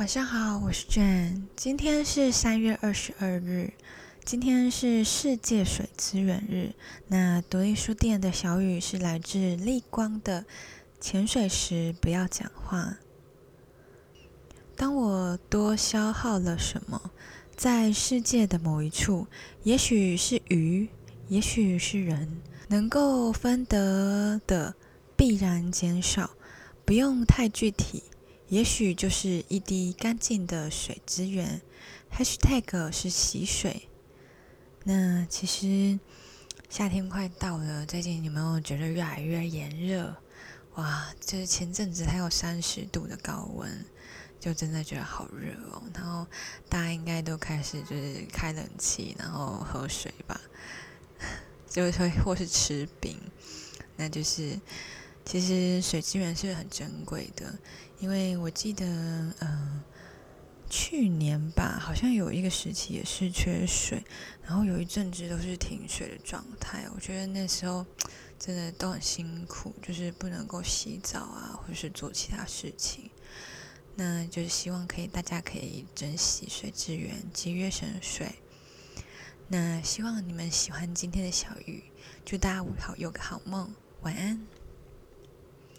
晚上好，我是 Jane。今天是三月二十二日，今天是世界水资源日。那独立书店的小雨是来自立光的。潜水时不要讲话。当我多消耗了什么，在世界的某一处，也许是鱼，也许是人，能够分得的必然减少，不用太具体。也许就是一滴干净的水资源，#hashtag 是洗水。那其实夏天快到了，最近有没有觉得越来越炎热？哇，就是前阵子还有三十度的高温，就真的觉得好热哦。然后大家应该都开始就是开冷气，然后喝水吧，就会或是吃冰。那就是其实水资源是很珍贵的。因为我记得，嗯，去年吧，好像有一个时期也是缺水，然后有一阵子都是停水的状态。我觉得那时候真的都很辛苦，就是不能够洗澡啊，或者是做其他事情。那就是希望可以大家可以珍惜水资源，节约省水。那希望你们喜欢今天的小雨，祝大家好有个好梦，晚安。